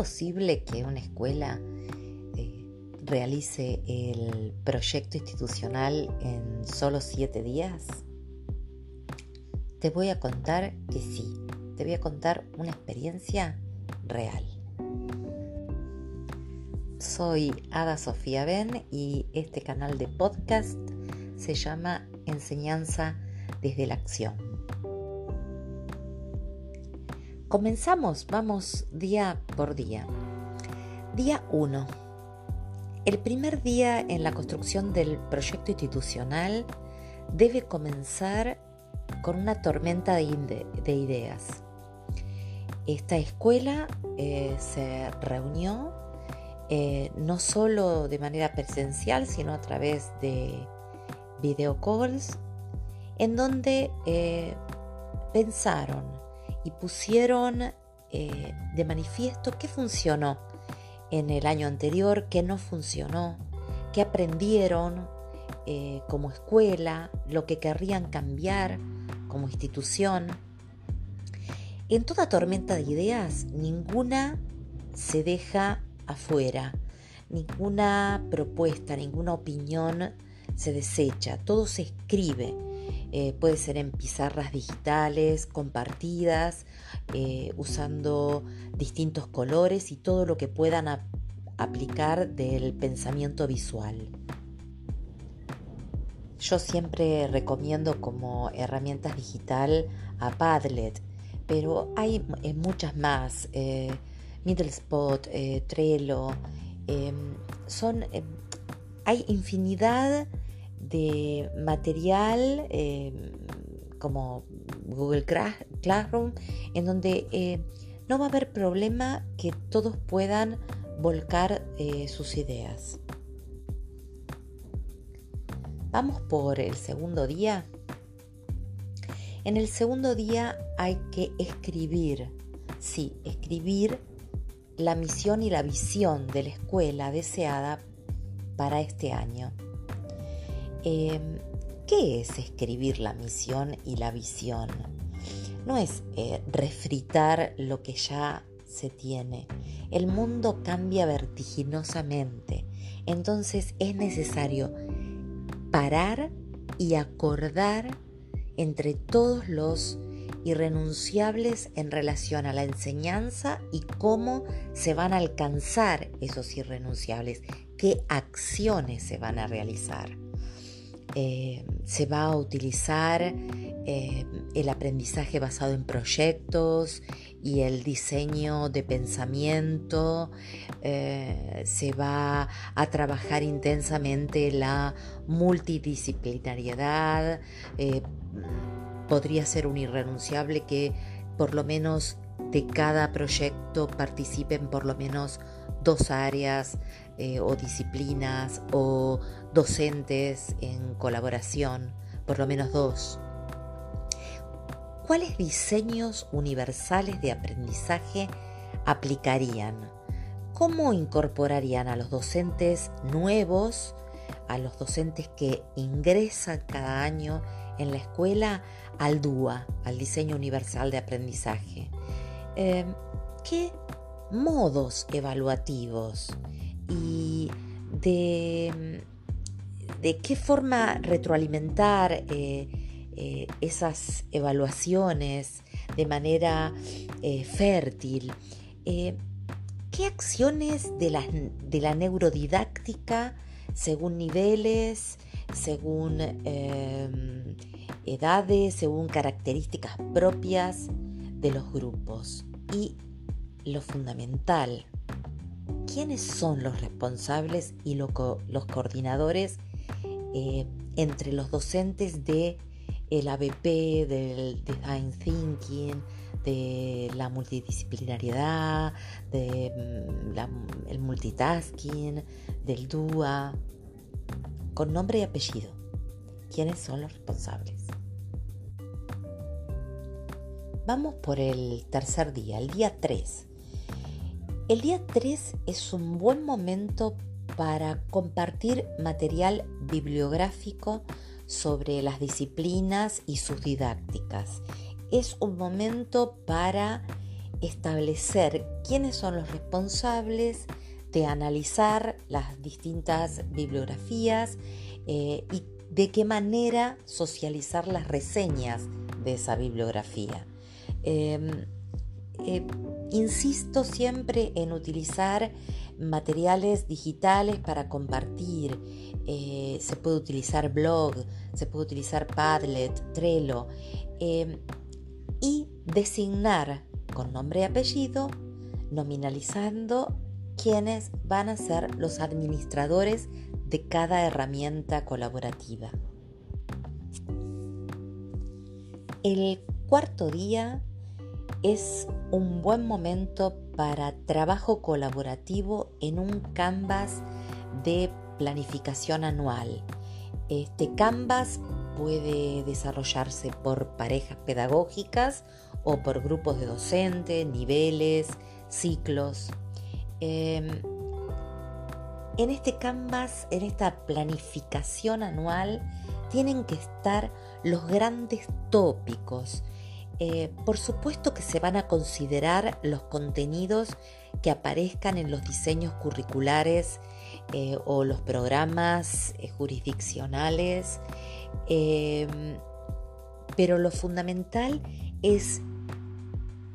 posible que una escuela eh, realice el proyecto institucional en solo siete días? Te voy a contar que sí. Te voy a contar una experiencia real. Soy Ada Sofía Ben y este canal de podcast se llama Enseñanza desde la Acción. Comenzamos, vamos día por día. Día 1. El primer día en la construcción del proyecto institucional debe comenzar con una tormenta de, ideas. Esta escuela eh, se reunió eh, no solo de manera presencial, sino a través de video calls, en donde eh, pensaron y pusieron eh, de manifiesto qué funcionó en el año anterior, qué no funcionó, qué aprendieron como escuela, lo que querrían cambiar como institución. En toda tormenta de ideas, ninguna se deja afuera. Ninguna propuesta, ninguna opinión se desecha, todo se escribe. Eh, puede ser en pizarras digitales, compartidas, eh, usando distintos colores y todo lo que puedan aplicar del pensamiento visual. Yo siempre recomiendo como herramientas digital a Padlet, pero hay eh, muchas más. Middlespot, eh, Trello, em, son, em, hay infinidad de material em, como Google Classroom en donde eh, no va a haber problema que todos puedan volcar eh, sus ideas. Vamos por el segundo día. En el segundo día hay que escribir, sí, escribir la misión y la visión de la escuela deseada para este año. Em, ¿Qué es escribir la misión y la visión? No es eh, refritar lo que ya se tiene. El mundo cambia vertiginosamente. Entonces es necesario parar y acordar entre todos los irrenunciables en relación a la enseñanza y cómo se van a alcanzar esos irrenunciables, qué acciones se van a realizar. Eh, se va a utilizar eh, el aprendizaje basado en proyectos y el diseño de pensamiento, eh, se va a trabajar intensamente la multidisciplinariedad, podría ser un irrenunciable que por lo menos de cada proyecto participen por lo menos dos áreas eh, o disciplinas o docentes en colaboración, por lo menos dos. ¿Cuáles diseños universales de aprendizaje aplicarían? ¿Cómo incorporarían a los docentes nuevos, a los docentes que ingresan cada año en la escuela al DUA, al diseño universal de aprendizaje. Em, ¿Qué modos evaluativos y de, de qué forma retroalimentar eh, eh, esas evaluaciones de manera eh, fértil? ¿Qué acciones de la, de la neurodidáctica según niveles, según em, edades, según características propias de los grupos. Y lo fundamental, ¿quiénes son los responsables y los coordinadores eh, entre los docentes de el ABP, del Design Thinking, de la multidisciplinariedad, del mm, multitasking, del DUA, con nombre y apellido. ¿Quiénes son los responsables? Vamos por el tercer día, el día 3. El día 3 es un buen momento para compartir material bibliográfico sobre las disciplinas y sus didácticas. Es un momento para establecer quiénes son los responsables de analizar las distintas bibliografías eh, y de qué manera socializar las reseñas de esa bibliografía. Em, eh, insisto siempre en utilizar materiales digitales para compartir. Eh, se puede utilizar blog, se puede utilizar Padlet, Trello em, y designar con nombre y apellido, nominalizando quienes van a ser los administradores de cada herramienta colaborativa. El cuarto día es un buen momento para trabajo colaborativo en un canvas de planificación anual. Este canvas puede desarrollarse por parejas pedagógicas o por grupos de docentes, niveles, ciclos. Em, en este canvas, en esta planificación anual, tienen que estar los grandes tópicos. Eh, por supuesto que se van a considerar los contenidos que aparezcan en los diseños curriculares eh, o los programas eh, jurisdiccionales, em, pero lo fundamental es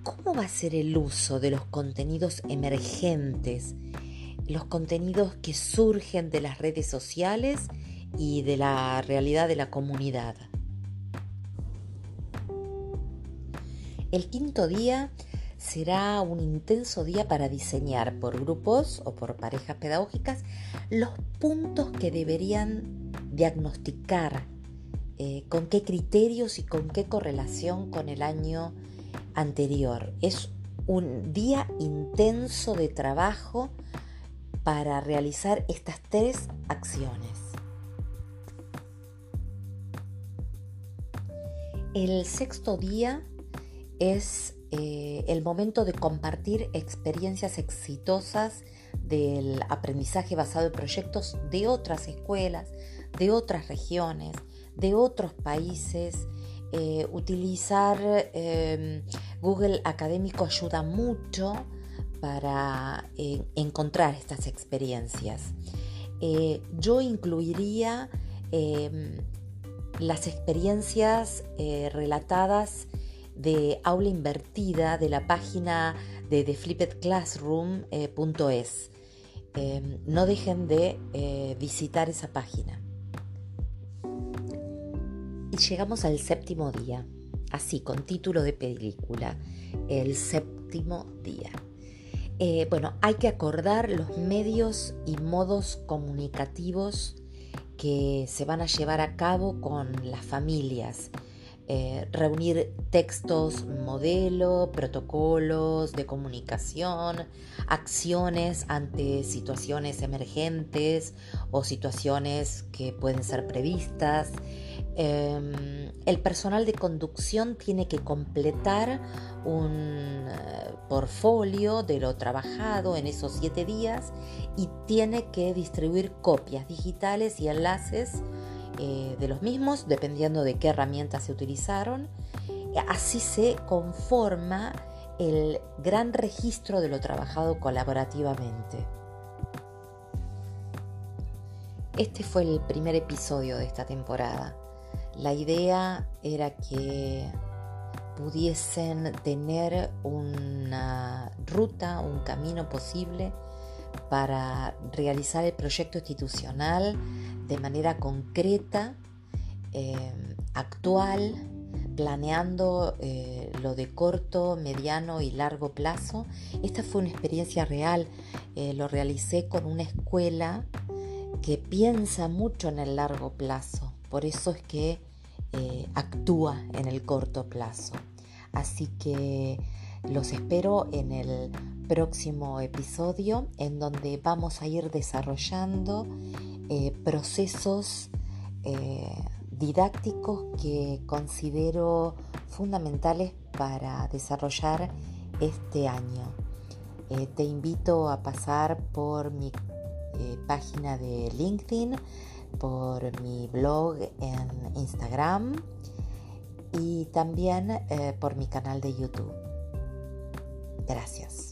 ¿Cómo va a ser el uso de los contenidos emergentes, los contenidos que surgen de las redes sociales y de la realidad de la comunidad? El quinto día será un intenso día para diseñar por grupos o por parejas pedagógicas los puntos que deberían diagnosticar, eh, con qué criterios y con qué correlación con el año anterior. Es un día intenso de trabajo para realizar estas tres acciones. El sexto día es eh, el momento de compartir experiencias exitosas del aprendizaje basado en proyectos de otras escuelas, de otras regiones, de otros países eh, utilizar em, Google Académico ayuda mucho para eh, encontrar estas experiencias. Yo incluiría em, las experiencias relatadas de aula invertida de la página de theflippedclassroom.es. Em, no dejen de visitar esa página. Y llegamos al séptimo día, así con título de película, el séptimo día. Eh, bueno, hay que acordar los medios y modos comunicativos que se van a llevar a cabo con las familias. Eh, reunir textos, modelo, protocolos de comunicación, acciones ante situaciones emergentes o situaciones que pueden ser previstas, Em, el personal de conducción tiene que completar un eh, portfolio de lo trabajado en esos siete días y tiene que distribuir copias digitales y enlaces eh, de los mismos, dependiendo de qué herramientas se utilizaron. Así se conforma el gran registro de lo trabajado colaborativamente. Este fue el primer episodio de esta temporada. La idea era que pudiesen tener una ruta, un camino posible para realizar el proyecto institucional de manera concreta, eh, actual, planeando eh, lo de corto, mediano y largo plazo. Esta fue una experiencia real, eh, lo realicé con una escuela que piensa mucho en el largo plazo por eso es que eh, actúa en el corto plazo. Así que los espero en el próximo episodio en donde vamos a ir desarrollando eh, procesos eh, didácticos que considero fundamentales para desarrollar este año. te invito a pasar por mi página de LinkedIn por mi blog en Instagram y también eh, por mi canal de YouTube. Gracias.